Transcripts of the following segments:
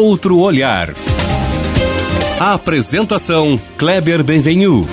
outro olhar. A apresentação Kleber Benvenu.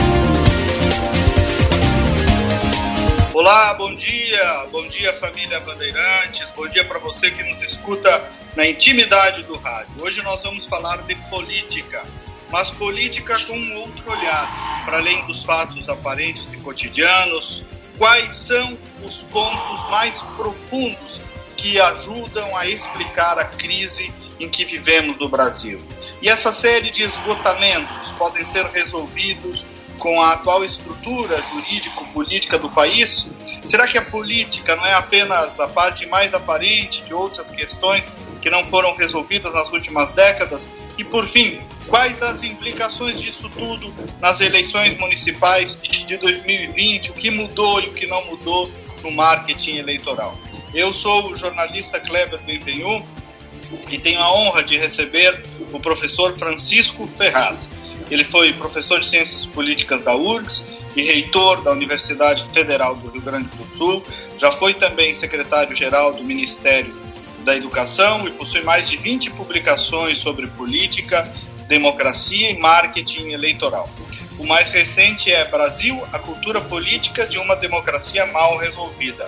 Olá, bom dia, bom dia família Bandeirantes, bom dia para você que nos escuta na intimidade do rádio. Hoje nós vamos falar de política, mas política com um outro olhar, para além dos fatos aparentes e cotidianos, quais são os pontos mais profundos que ajudam a explicar a crise em que vivemos no Brasil. E essa série de esgotamentos podem ser resolvidos com a atual estrutura jurídico-política do país? Será que a política não é apenas a parte mais aparente de outras questões que não foram resolvidas nas últimas décadas? E, por fim, quais as implicações disso tudo nas eleições municipais de 2020? O que mudou e o que não mudou no marketing eleitoral? Eu sou o jornalista Kleber Benvenu e tenho a honra de receber o professor Francisco Ferraz. Ele foi professor de Ciências Políticas da URGS e reitor da Universidade Federal do Rio Grande do Sul. Já foi também secretário-geral do Ministério da Educação e possui mais de 20 publicações sobre política, democracia e marketing eleitoral. O mais recente é Brasil, a cultura política de uma democracia mal resolvida.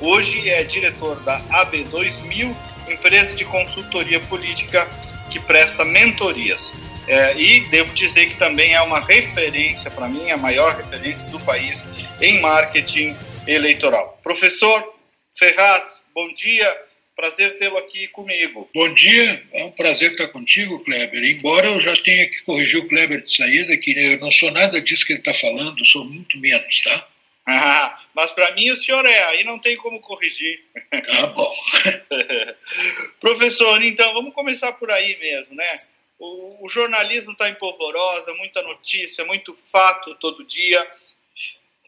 Hoje é diretor da AB 2000, empresa de consultoria política que presta mentorias. É, e devo dizer que também é uma referência, para mim, a maior referência do país em marketing eleitoral. Professor Ferraz, bom dia, prazer tê-lo aqui comigo. Bom dia, é um prazer estar contigo, Kleber. Embora eu já tenha que corrigir o Kleber de saída, que eu não sou nada disso que ele está falando, sou muito menos, tá? Ah, mas para mim o senhor é, aí não tem como corrigir. Tá bom. Professor, então vamos começar por aí mesmo, né? O, o jornalismo está em polvorosa, muita notícia, muito fato todo dia,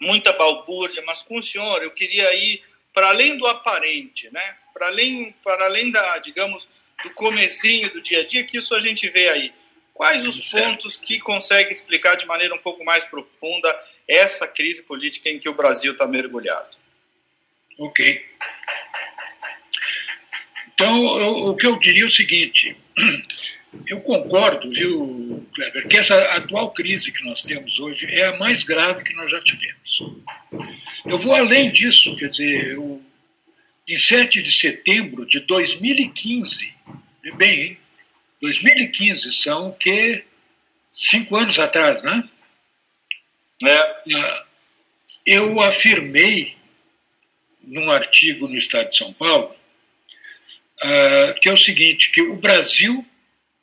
muita balbúrdia, mas com o senhor eu queria ir para além do aparente, né? Para além, para além da, digamos, do comecinho do dia a dia, que isso a gente vê aí. Quais os pontos que consegue explicar de maneira um pouco mais profunda essa crise política em que o Brasil está mergulhado? Ok. Então, eu, o que eu diria é o seguinte: eu concordo, viu, Kleber, que essa atual crise que nós temos hoje é a mais grave que nós já tivemos. Eu vou além disso, quer dizer, eu, em 7 de setembro de 2015, bem, hein? 2015 são o que? Cinco anos atrás, né? É. Eu afirmei num artigo no Estado de São Paulo uh, que é o seguinte, que o Brasil,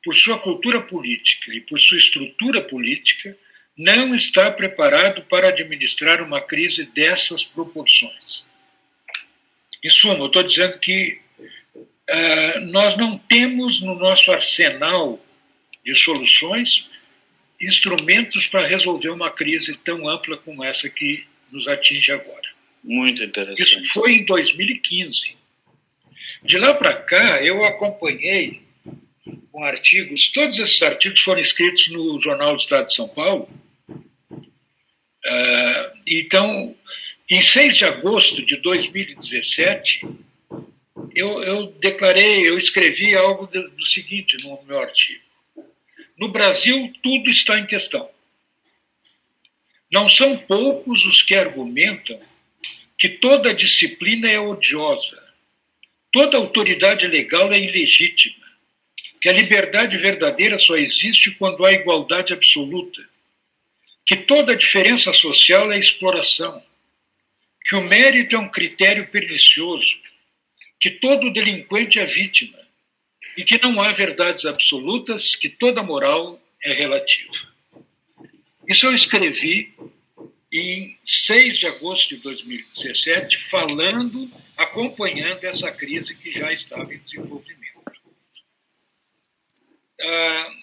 por sua cultura política e por sua estrutura política, não está preparado para administrar uma crise dessas proporções. Em suma, eu estou dizendo que uh, nós não temos no nosso arsenal de soluções instrumentos para resolver uma crise tão ampla como essa que nos atinge agora. Muito interessante. Isso foi em 2015. De lá para cá, eu acompanhei com artigos, todos esses artigos foram escritos no Jornal do Estado de São Paulo. Uh, então, em 6 de agosto de 2017, eu, eu declarei, eu escrevi algo do, do seguinte no meu artigo. No Brasil, tudo está em questão. Não são poucos os que argumentam que toda disciplina é odiosa, toda autoridade legal é ilegítima, que a liberdade verdadeira só existe quando há igualdade absoluta, que toda diferença social é exploração, que o mérito é um critério pernicioso, que todo delinquente é vítima e que não há verdades absolutas, que toda moral é relativa. Isso eu escrevi em 6 de agosto de 2017, falando, acompanhando essa crise que já estava em desenvolvimento. Ah,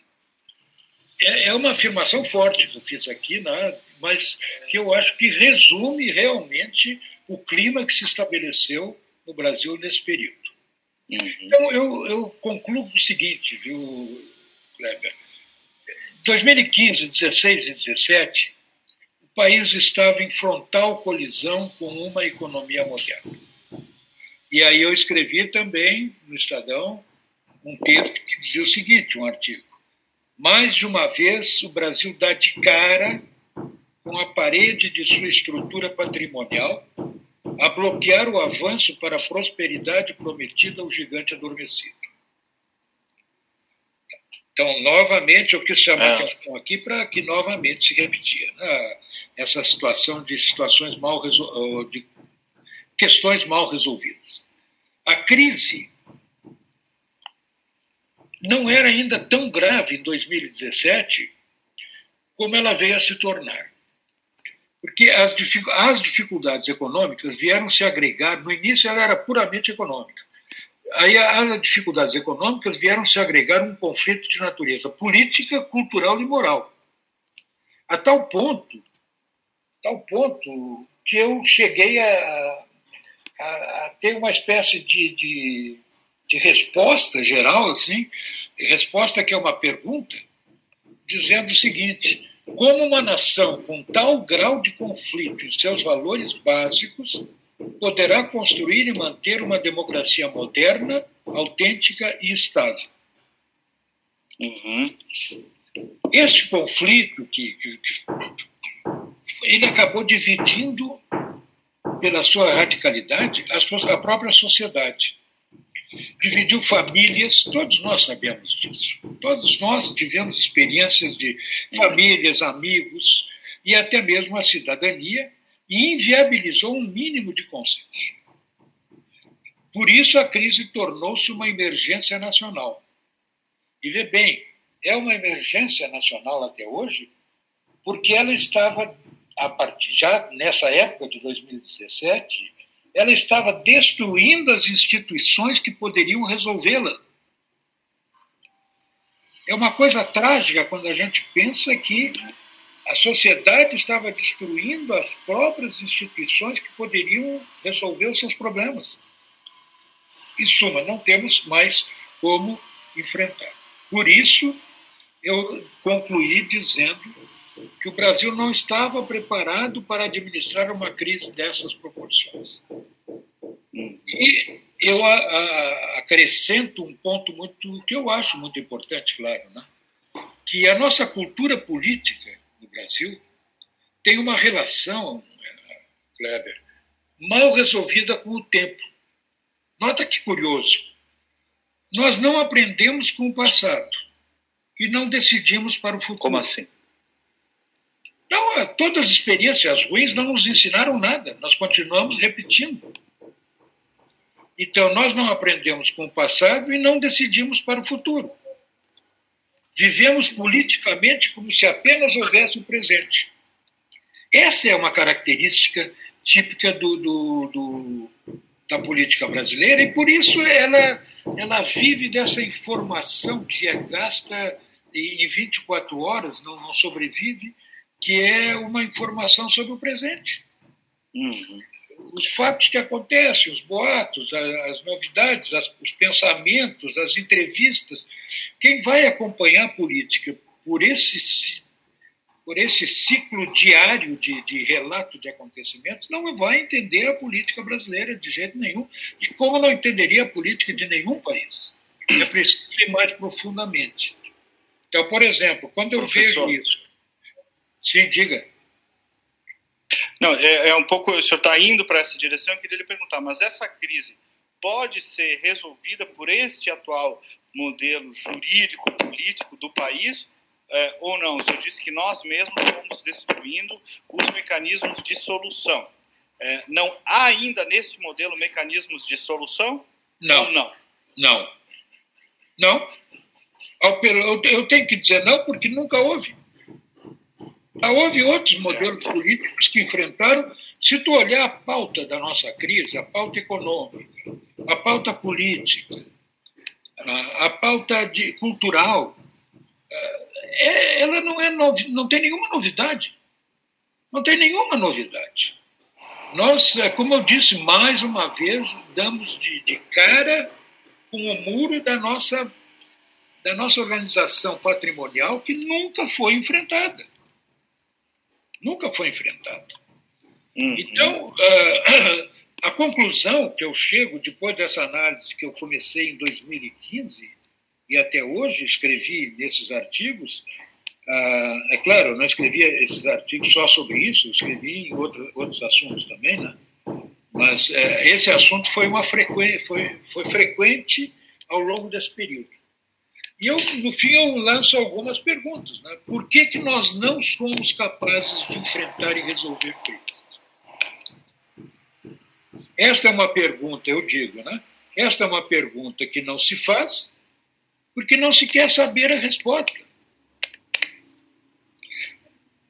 é, é uma afirmação forte que eu fiz aqui, né? mas que eu acho que resume realmente o clima que se estabeleceu no Brasil nesse período. Uhum. Então, eu, eu concluo o seguinte, viu, Kleber? 2015, 16 e 17, o país estava em frontal colisão com uma economia moderna. E aí eu escrevi também no Estadão um texto que dizia o seguinte, um artigo. Mais de uma vez, o Brasil dá de cara com a parede de sua estrutura patrimonial a bloquear o avanço para a prosperidade prometida ao gigante adormecido. Então, novamente, eu quis chamar a é. atenção aqui para que novamente se repetia né? essa situação de situações mal de questões mal resolvidas. A crise não era ainda tão grave em 2017 como ela veio a se tornar. Porque as, dificuldades econômicas vieram se agregar, no início ela era puramente econômica. Aí as dificuldades econômicas vieram se agregar um conflito de natureza política, cultural e moral. A tal ponto, tal ponto que eu cheguei a, a, a ter uma espécie de, de de resposta geral, assim, resposta que é uma pergunta, dizendo o seguinte: como uma nação com tal grau de conflito em seus valores básicos poderá construir e manter uma democracia moderna, autêntica e estável? Uhum. Este conflito que, que, que ele acabou dividindo pela sua radicalidade a própria sociedade dividiu famílias, todos nós sabemos disso. Todos nós tivemos experiências de famílias, amigos e até mesmo a cidadania e inviabilizou um mínimo de consenso. Por isso a crise tornou-se uma emergência nacional. E vê bem, é uma emergência nacional até hoje, porque ela estava, a partir, já nessa época de 2017, ela estava destruindo as instituições que poderiam resolvê-la. É uma coisa trágica quando a gente pensa que a sociedade estava destruindo as próprias instituições que poderiam resolver os seus problemas. Em suma, não temos mais como enfrentar. Por isso, eu concluí dizendo que o Brasil não estava preparado para administrar uma crise dessas proporções. E eu a, a, acrescento um ponto muito que eu acho muito importante, claro, né? que a nossa cultura política no Brasil tem uma relação, Kleber, mal resolvida com o tempo. Nota que curioso. Nós não aprendemos com o passado e não decidimos para o futuro. Como assim? Não, todas as experiências ruins não nos ensinaram nada, nós continuamos repetindo. Então, nós não aprendemos com o passado e não decidimos para o futuro. Vivemos politicamente como se apenas houvesse o presente. Essa é uma característica típica do, do, do, da política brasileira e, por isso, ela, ela vive dessa informação que é gasta em 24 horas, não, não sobrevive que é uma informação sobre o presente. Uhum. Os fatos que acontecem, os boatos, as, novidades, as, os pensamentos, as entrevistas. Quem vai acompanhar a política por esse, por esse ciclo diário de, de relato de acontecimentos não vai entender a política brasileira de jeito nenhum, e como não entenderia a política de nenhum país. É preciso ir mais profundamente. Então, por exemplo, quando eu Professor. vejo isso, Sim, diga. Não, é, é um pouco. O senhor está indo para essa direção. Eu queria lhe perguntar, mas essa crise pode ser resolvida por este atual modelo jurídico, político do país? É, ou não? O senhor disse que nós mesmos estamos destruindo os mecanismos de solução. É, não há ainda nesse modelo mecanismos de solução? Não. Não? Não. Não. Eu tenho que dizer não porque nunca houve. Houve outros modelos políticos que enfrentaram. Se tu olhar a pauta da nossa crise, a pauta econômica, a pauta política, a pauta de, cultural, é, ela não, é novi, não tem nenhuma novidade. Não tem nenhuma novidade. Nós, é, como eu disse mais uma vez, damos de, de cara com o muro da nossa, da nossa organização patrimonial que nunca foi enfrentada nunca foi enfrentado. Uhum. Então, uh, a conclusão que eu chego depois dessa análise que eu comecei em 2015 e até hoje escrevi nesses artigos. Ah, é claro, eu não escrevi esses artigos só sobre isso, escrevi em outro, outros assuntos também, né? mas é, esse assunto foi, uma frequ... foi, foi frequente ao longo desse período. E eu, no fim, eu lanço algumas perguntas. Né? Por que, que nós não somos capazes de enfrentar e resolver crises? Esta é uma pergunta, eu digo, né? Esta é uma pergunta que não se faz porque não se quer saber a resposta.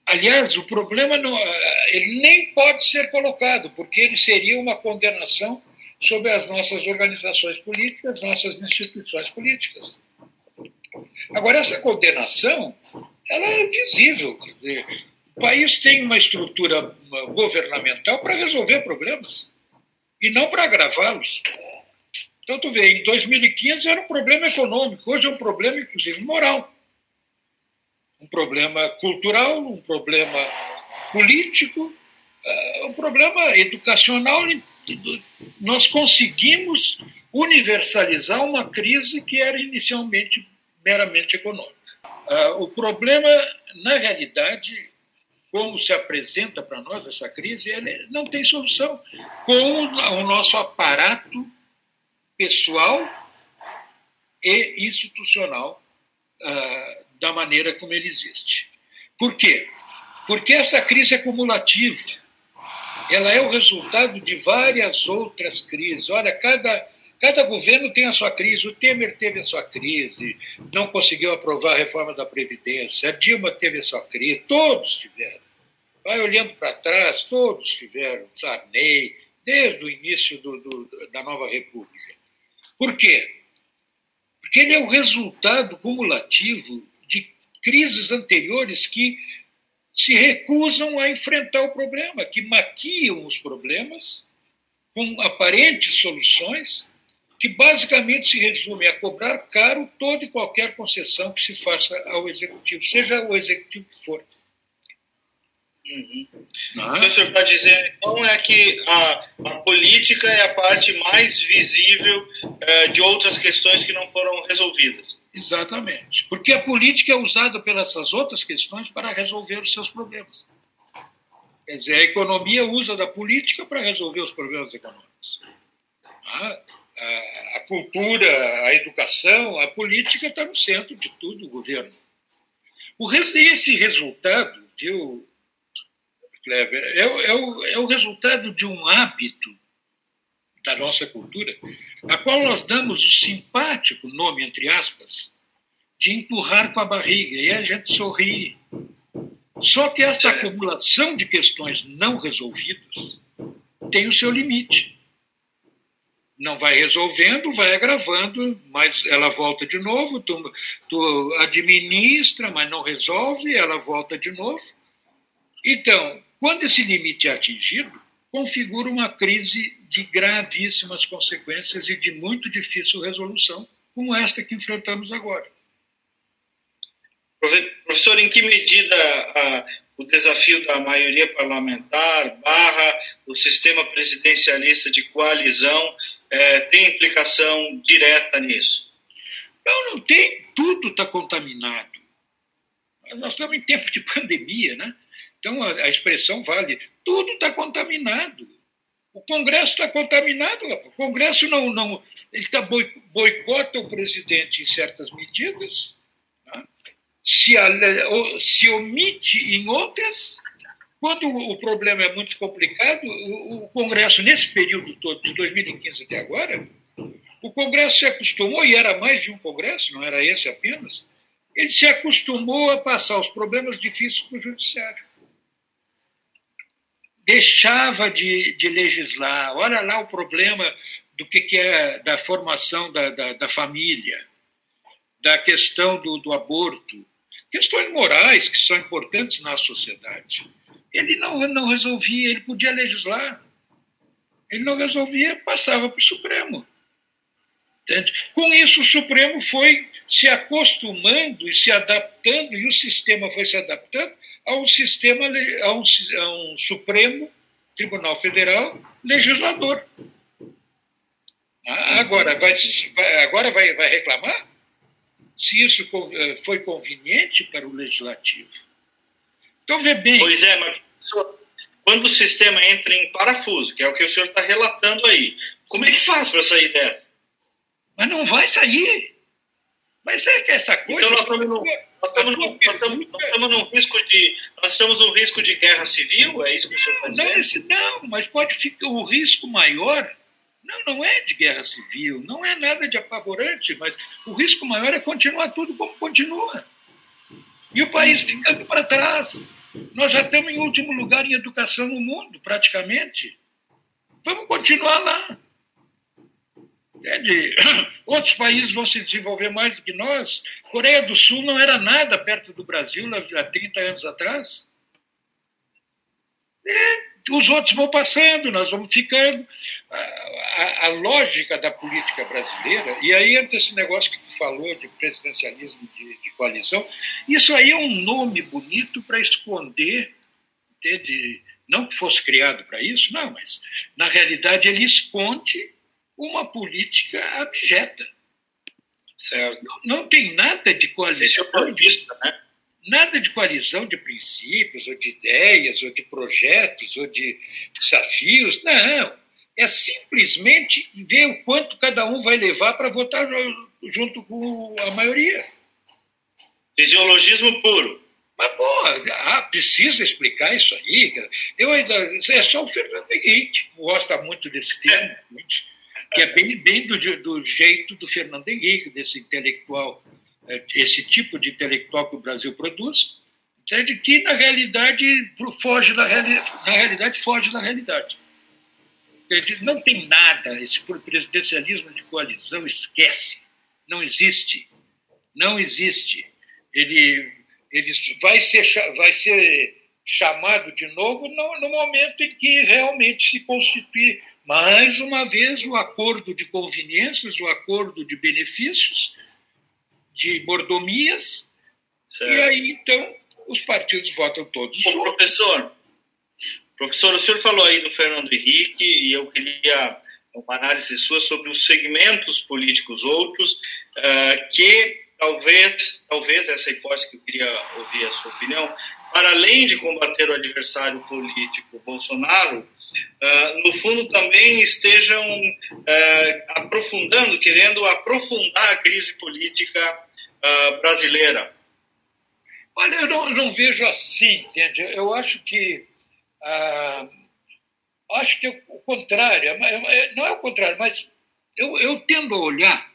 Aliás, o problema não, ele nem pode ser colocado, porque ele seria uma condenação sobre as nossas organizações políticas, nossas instituições políticas. Agora, essa condenação, ela é visível. Dizer, o país tem uma estrutura governamental para resolver problemas e não para agravá-los. Então, tu vê, em 2015 era um problema econômico, hoje é um problema, inclusive, moral. Um problema cultural, um problema político, eh, um problema educacional. Nós conseguimos universalizar uma crise que era inicialmente meramente econômica. Ah, o problema, na realidade, como se apresenta para nós essa crise, ele não tem solução com o nosso aparato pessoal e institucional uh, da maneira como ele existe. Por quê? Porque essa crise é cumulativa. Ela é o resultado de várias outras crises. Olha, cada Cada governo tem a sua crise. O Temer teve a sua crise, não conseguiu aprovar a reforma da Previdência. A Dilma teve a sua crise. Todos tiveram. Vai olhando para trás, todos tiveram. Sarney, desde o início do, do, da nova República. Por quê? Porque ele é o resultado cumulativo de crises anteriores que se recusam a enfrentar o problema, que maquiam os problemas com aparentes soluções que basicamente se resume a cobrar caro toda e qualquer concessão que se faça ao executivo, seja o executivo que for. Uhum. Ah. O que o senhor está dizendo, então, é que a, a, política é a parte mais visível é, de outras questões que não foram resolvidas. Exatamente. Porque a política é usada pelas outras questões para resolver os seus problemas. Quer dizer, a economia usa da política para resolver os problemas econômicos. Ah, a, cultura, a educação, a política está no centro de tudo o governo. O, esse resultado, viu, Kleber, é, é, o, é o resultado de um hábito da nossa cultura, a qual nós damos o simpático nome, entre aspas, de empurrar com a barriga, e a gente sorri. Só que essa acumulação de questões não resolvidas tem o seu limite não vai resolvendo, vai agravando, mas ela volta de novo, tu, tu administra, mas não resolve, ela volta de novo. Então, quando esse limite é atingido, configura uma crise de gravíssimas consequências e de muito difícil resolução, como esta que enfrentamos agora. Professor, em que medida a, o desafio da maioria parlamentar barra o sistema presidencialista de coalizão é, tem implicação direta nisso? Não, não tem. Tudo está contaminado. Nós estamos em tempo de pandemia, né? Então a, a expressão vale. Tudo está contaminado. O Congresso está contaminado. O Congresso não, não ele tá boicota o presidente em certas medidas, né? se, se omite em outras quando o problema é muito complicado, o Congresso, nesse período todo, de 2015 até agora, o Congresso se acostumou, e era mais de um Congresso, não era esse apenas, ele se acostumou a passar os problemas difíceis para o Judiciário. Deixava de, de, legislar. Olha lá o problema do que, que é da formação da, da, da família, da questão do, do aborto, questões morais que são importantes na sociedade. Ele não, não resolvia, ele podia legislar. Ele não resolvia, passava para o Supremo. Entende? Com isso, o Supremo foi se acostumando e se adaptando, e o sistema foi se adaptando ao sistema, a um, a um Supremo Tribunal Federal legislador. Ah, agora vai, vai, agora vai, vai reclamar? se isso eh, foi conveniente para o legislativo. Então, vê bem. Pois é, mas quando o sistema entra em parafuso, que é o que o senhor está relatando aí, como é que faz para sair dessa? Mas não vai sair. Mas é que essa coisa. Então nós estamos, no, nós estamos, no, nós estamos, nós estamos num risco de. Nós estamos num risco de guerra civil? É isso que o senhor está dizendo? Não, não, mas pode ficar o risco maior. Não, não é de guerra civil, não é nada de apavorante, mas o risco maior é continuar tudo como continua. E o país ficando para trás. Nós já estamos em último lugar em educação no mundo, praticamente. Vamos continuar lá. Entende? Outros países vão se desenvolver mais do que nós. Coreia do Sul não era nada perto do Brasil há 30 anos atrás. E os outros vão passando, nós vamos ficando. A, a, a, lógica da política brasileira, e aí entra esse negócio que falou de presidencialismo de, de coalizão, isso aí é um nome bonito para esconder, entende? não que fosse criado para isso, não, mas na realidade ele esconde uma política abjeta. Certo. Não, não tem nada de coalizão. Esse é de vista, né? Nada de coalizão de princípios, ou de ideias, ou de projetos, ou de desafios. Não. É simplesmente ver o quanto cada um vai levar para votar junto com a maioria. Fisiologismo puro. Mas, porra, ah, precisa explicar isso aí. Eu ainda, é só o Fernando Henrique que gosta muito desse termo. É que é bem, bem do, do jeito do Fernando Henrique, desse intelectual, é, esse tipo de intelectual que o Brasil produz, entende? que na realidade foge da realidade, na realidade foge da realidade. Não tem nada, esse presidencialismo de coalizão esquece, não existe, não existe. Ele, ele vai, ser, vai ser chamado de novo no, no momento em que realmente se constituir mais uma vez, o acordo de conveniências, o acordo de benefícios, de mordomias, certo. e aí, então, os partidos votam todos. Bom, professor, professor, o senhor falou aí do Fernando Henrique, e eu queria uma análise sua sobre os segmentos políticos outros, uh, que talvez, talvez essa hipótese que eu queria ouvir a sua opinião, para além de combater o adversário político Bolsonaro, uh, no fundo também estejam uh, aprofundando, querendo aprofundar a crise política uh, brasileira? Olha, eu não, não, vejo assim, entende? Eu acho que acho que é o contrário, é, é, não é o contrário, mas eu, eu tendo a olhar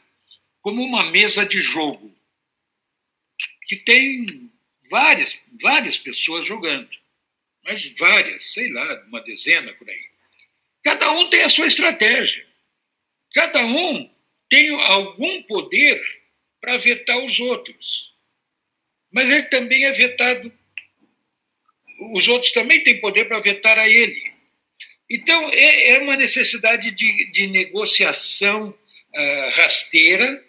como uma mesa de jogo que tem várias, várias pessoas jogando mas várias, sei lá, uma dezena por aí. Cada um tem a sua estratégia. Cada um tem algum poder para vetar os outros. Mas ele também é vetado. Os outros também têm poder para vetar a ele. Então, é, é uma necessidade de, de negociação uh, rasteira,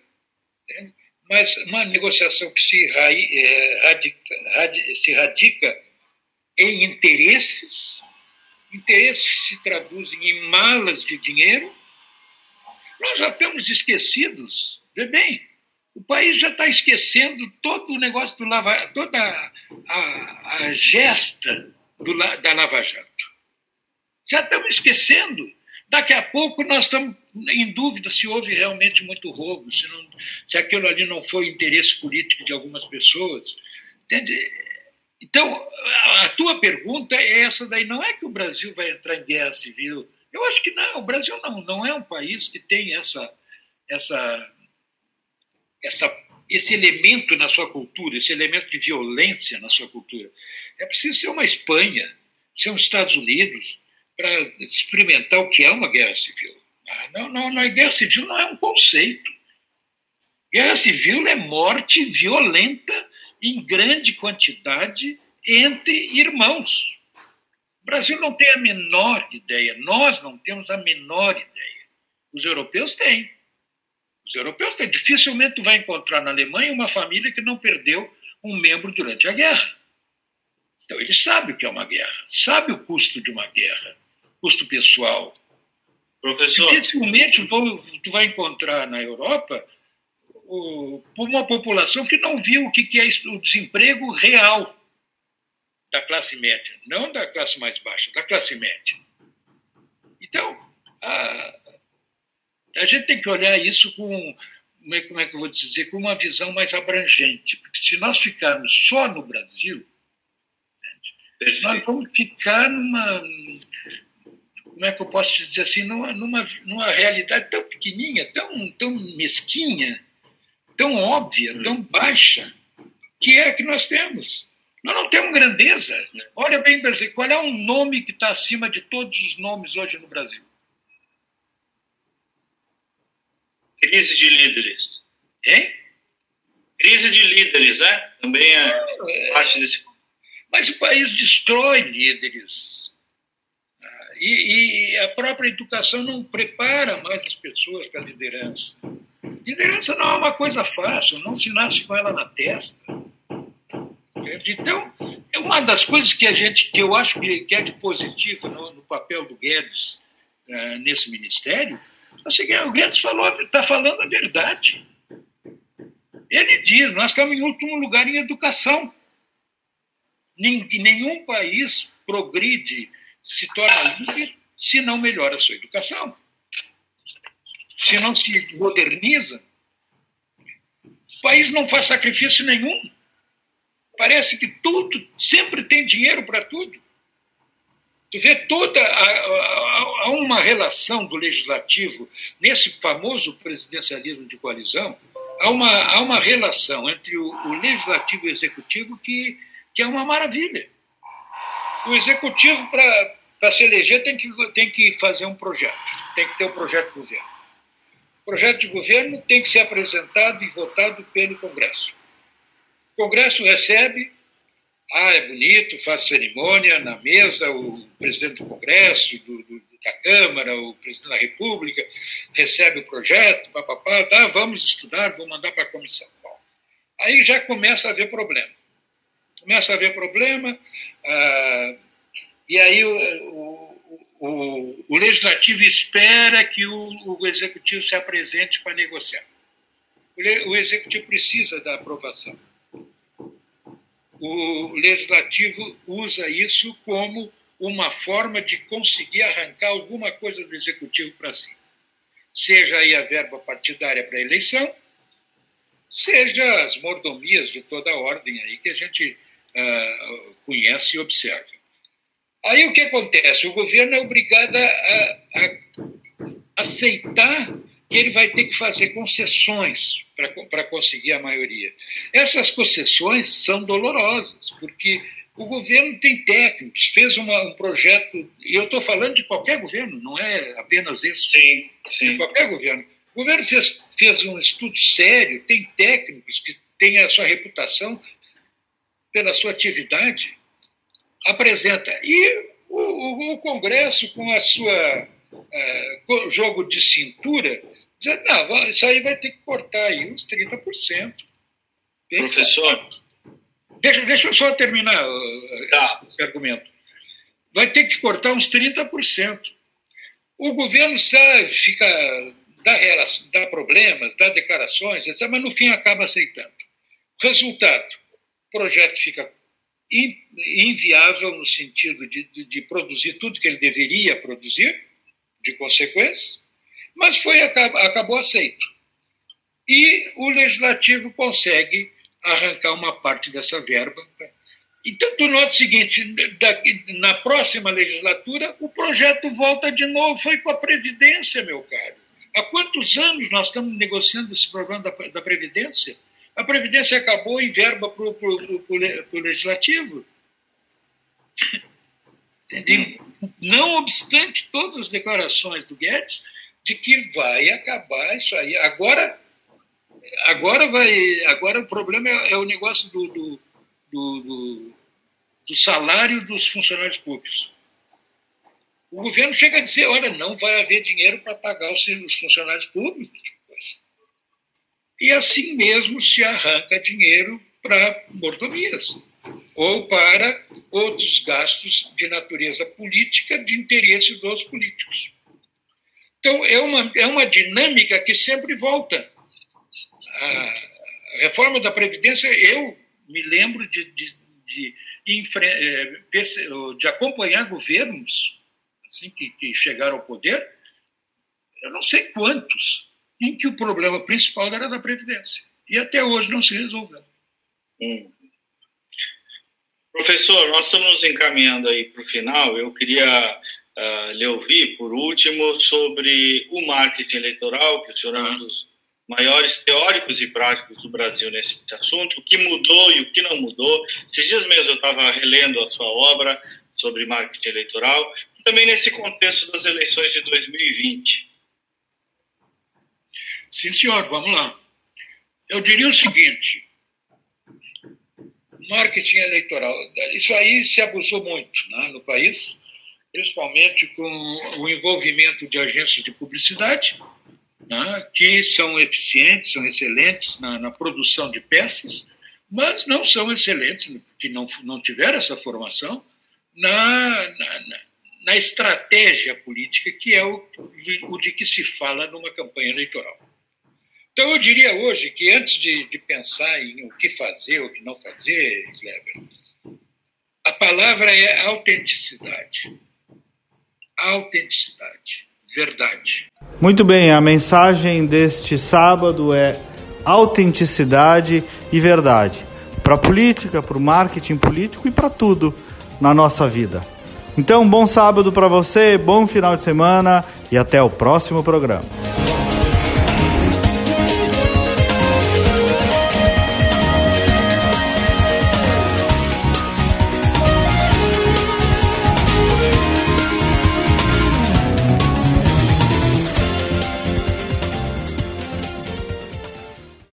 né? mas uma negociação que se, eh, radica, se radica em interesses, interesses que se traduzem em malas de dinheiro. Nós já estamos esquecidos, vê bem, o país já está esquecendo todo o negócio do Lava toda a, a gesta do, da Lava Jato. Já estamos esquecendo. Daqui a pouco nós estamos em dúvida se houve realmente muito roubo, se, não, se aquilo ali não foi interesse político de algumas pessoas. Entende? Então, a tua pergunta é essa daí. Não é que o Brasil vai entrar em guerra civil. Eu acho que não. O Brasil não, não é um país que tem essa, essa, essa, esse elemento na sua cultura, esse elemento de violência na sua cultura. É preciso ser uma Espanha, ser os Estados Unidos, para experimentar o que é uma guerra civil. Ah, não, não, não, guerra civil não é um conceito. Guerra civil é morte violenta em grande quantidade entre irmãos. O Brasil não tem a menor ideia, nós não temos a menor ideia. Os europeus têm. Os europeus têm. Dificilmente vai encontrar na Alemanha uma família que não perdeu um membro durante a guerra. Então, eles sabem o que é uma guerra, sabe o custo de uma guerra, custo pessoal. Professor. Dificilmente tu vai encontrar na Europa uma população que não viu o que é o desemprego real da classe média, não da classe mais baixa, da classe média. Então, a, a gente tem que olhar isso com, como é que eu vou dizer, com uma visão mais abrangente, porque se nós ficarmos só no Brasil, nós vamos ficar numa, como é que eu posso te dizer assim, numa, numa, numa realidade tão pequenininha, tão, tão mesquinha, tão óbvia, tão baixa, que é a que nós temos. Nós não temos grandeza. Olha bem, Brasil, qual é o nome que está acima de todos os nomes hoje no Brasil? Crise de líderes. Hein? Crise de líderes, né? Também é, é parte desse. Mas o país destrói líderes e, e, a própria educação não prepara mais as pessoas para a liderança. Liderança não é uma coisa fácil, não se nasce com ela na testa. Então, é uma das coisas que a gente, que eu acho que, é de positivo no, no papel do Guedes uh, nesse ministério, é o seguinte, o Guedes falou, está falando a verdade. Ele diz, nós estamos em último lugar em educação. Nenhum país progride se torna livre se não melhora a sua educação, se não se moderniza. O país não faz sacrifício nenhum. Parece que tudo, sempre tem dinheiro para tudo. Tu vê toda a, uma relação do legislativo nesse famoso presidencialismo de coalizão, há uma, há uma relação entre o, o legislativo e o executivo que, que é uma maravilha. O executivo, para se eleger, tem que, tem que fazer um projeto, tem que ter um projeto de governo. O projeto de governo tem que ser apresentado e votado pelo Congresso. O Congresso recebe, ah, é bonito, faz cerimônia na mesa, o presidente do Congresso, do, do, da Câmara, o presidente da República, recebe o projeto, papapá, tá, vamos estudar, vou mandar para a comissão. Bom, aí já começa a haver problema começa a haver problema, ah, e aí o, o, o, o, legislativo espera que o, o executivo se apresente para negociar. O, executivo precisa da aprovação. O legislativo usa isso como uma forma de conseguir arrancar alguma coisa do executivo para si. Seja aí a verba partidária para a eleição, seja as mordomias de toda a ordem aí que a gente uh, conhece e observa. Aí o que acontece? O governo é obrigado a, a aceitar que ele vai ter que fazer concessões para conseguir a maioria. Essas concessões são dolorosas, porque o governo tem técnicos, fez uma, um projeto, e eu estou falando de qualquer governo, não é apenas esse. Sim, sim. De qualquer governo. O governo fez, fez um estudo sério, tem técnicos que têm a sua reputação pela sua atividade, apresenta. E o, o, o Congresso, com a sua uh, jogo de cintura, diz, não, isso aí vai ter que cortar aí uns 30%. Professor? Deixa, deixa eu só terminar uh, tá. esse, argumento. Vai ter que cortar uns 30%. O governo sabe, fica, dá, dá problemas, dá declarações, etc., mas no fim acaba aceitando. Resultado: projeto fica inviável no sentido de, de, de, produzir tudo que ele deveria produzir, de consequência, mas foi acabou aceito. E o legislativo consegue arrancar uma parte dessa verba. Então, tu nota o seguinte: na próxima legislatura, o projeto volta de novo. Foi com a Previdência, meu caro. Há quantos anos nós estamos negociando esse problema da, da Previdência? A Previdência acabou em verba para o legislativo. Não obstante todas as declarações do Guedes de que vai acabar isso aí. Agora, agora, vai, agora o problema é, é o negócio do, do, do, do salário dos funcionários públicos. O governo chega a dizer: olha, não vai haver dinheiro para pagar os funcionários públicos e assim mesmo se arranca dinheiro para mordomias ou para outros gastos de natureza política, de interesse dos políticos. Então, é uma, é uma dinâmica que sempre volta. a reforma da Previdência, eu me lembro de, de, de, é, de acompanhar governos assim, que, que chegaram ao poder, eu não sei quantos, em que o problema principal era da Previdência. E até hoje não se resolveu. Hum. Professor, nós estamos nos encaminhando aí para o final. Eu queria uh, lhe ouvir, por último, sobre o marketing eleitoral, que o senhor é um dos maiores teóricos e práticos do Brasil nesse assunto, o que mudou e o que não mudou. Esses dias mesmo eu estava relendo a sua obra sobre marketing eleitoral, também nesse contexto das eleições de 2020. Sim, senhor, vamos lá. Eu diria o seguinte: marketing eleitoral, isso aí se abusou muito né, no país, principalmente com o envolvimento de agências de publicidade, né, que são eficientes, são excelentes na, na, produção de peças, mas não são excelentes, que não, não tiveram essa formação, na, na, na estratégia política, que é o, o de que se fala numa campanha eleitoral. Então, eu diria hoje que antes de, de pensar em o que fazer ou o que não fazer, Kleber, a palavra é autenticidade. Autenticidade. Verdade. Muito bem, a mensagem deste sábado é autenticidade e verdade. Para a política, para o marketing político e para tudo na nossa vida. Então, bom sábado para você, bom final de semana e até o próximo programa.